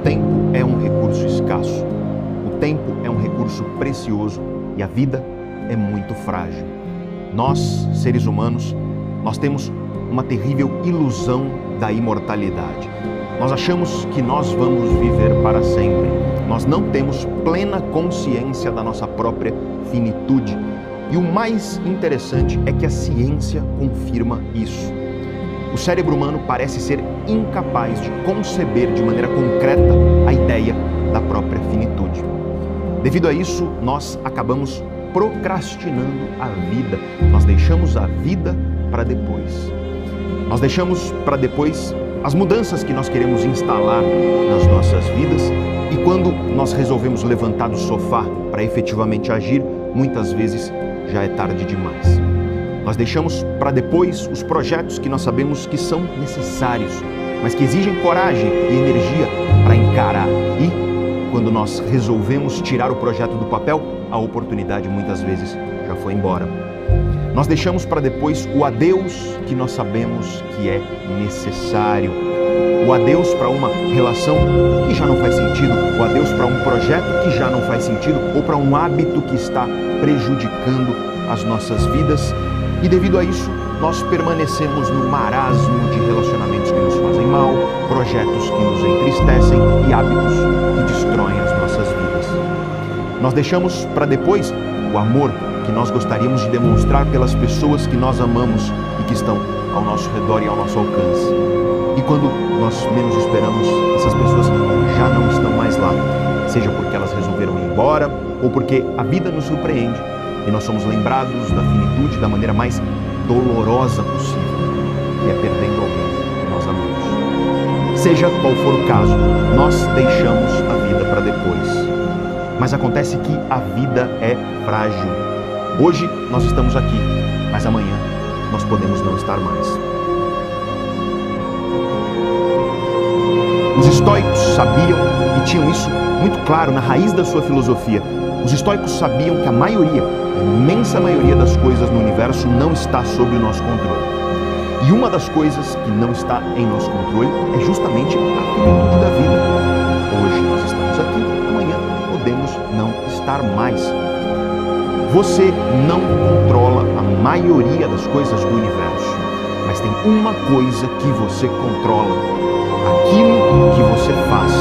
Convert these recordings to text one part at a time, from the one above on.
tempo é um recurso escasso. O tempo é um recurso precioso e a vida é muito frágil. Nós, seres humanos, nós temos uma terrível ilusão da imortalidade. Nós achamos que nós vamos viver para sempre. Nós não temos plena consciência da nossa própria finitude. E o mais interessante é que a ciência confirma isso. O cérebro humano parece ser incapaz de conceber de maneira concreta a ideia da própria finitude. Devido a isso, nós acabamos procrastinando a vida. Nós deixamos a vida para depois. Nós deixamos para depois as mudanças que nós queremos instalar nas nossas vidas e quando nós resolvemos levantar do sofá para efetivamente agir, muitas vezes já é tarde demais. Nós deixamos para depois os projetos que nós sabemos que são necessários, mas que exigem coragem e energia para encarar. E quando nós resolvemos tirar o projeto do papel, a oportunidade muitas vezes já foi embora. Nós deixamos para depois o adeus que nós sabemos que é necessário. O adeus para uma relação que já não faz sentido, o adeus para um projeto que já não faz sentido ou para um hábito que está prejudicando as nossas vidas. E devido a isso, nós permanecemos no marasmo de relacionamentos que nos fazem mal, projetos que nos entristecem e hábitos que destroem as nossas vidas. Nós deixamos para depois o amor que nós gostaríamos de demonstrar pelas pessoas que nós amamos e que estão ao nosso redor e ao nosso alcance. E quando nós menos esperamos, essas pessoas já não estão mais lá, seja porque elas resolveram ir embora ou porque a vida nos surpreende e nós somos lembrados da finitude da maneira mais dolorosa possível, que é perdendo alguém que nós amamos. Seja qual for o caso, nós deixamos a vida para depois. Mas acontece que a vida é frágil Hoje nós estamos aqui, mas amanhã nós podemos não estar mais. Os estoicos sabiam e tinham isso muito claro na raiz da sua filosofia. Os estoicos sabiam que a maioria, a imensa maioria das coisas no universo não está sob o nosso controle. E uma das coisas que não está em nosso controle é justamente a finitude da vida. Hoje nós estamos aqui, amanhã podemos não estar mais. Você não controla a maioria das coisas do universo, mas tem uma coisa que você controla: aquilo que você faz.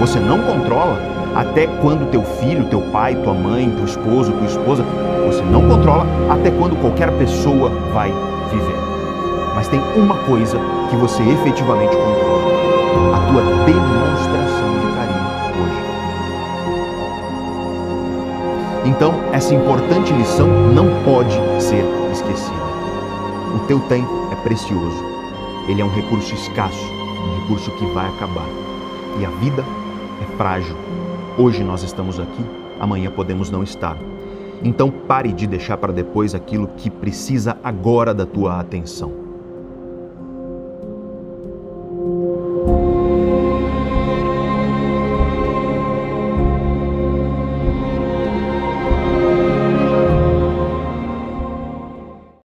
Você não controla até quando teu filho, teu pai, tua mãe, teu esposo, tua esposa, você não controla até quando qualquer pessoa vai viver. Mas tem uma coisa que você efetivamente controla: a tua demonstração Então, essa importante lição não pode ser esquecida. O teu tempo é precioso. Ele é um recurso escasso, um recurso que vai acabar. E a vida é frágil. Hoje nós estamos aqui, amanhã podemos não estar. Então pare de deixar para depois aquilo que precisa agora da tua atenção.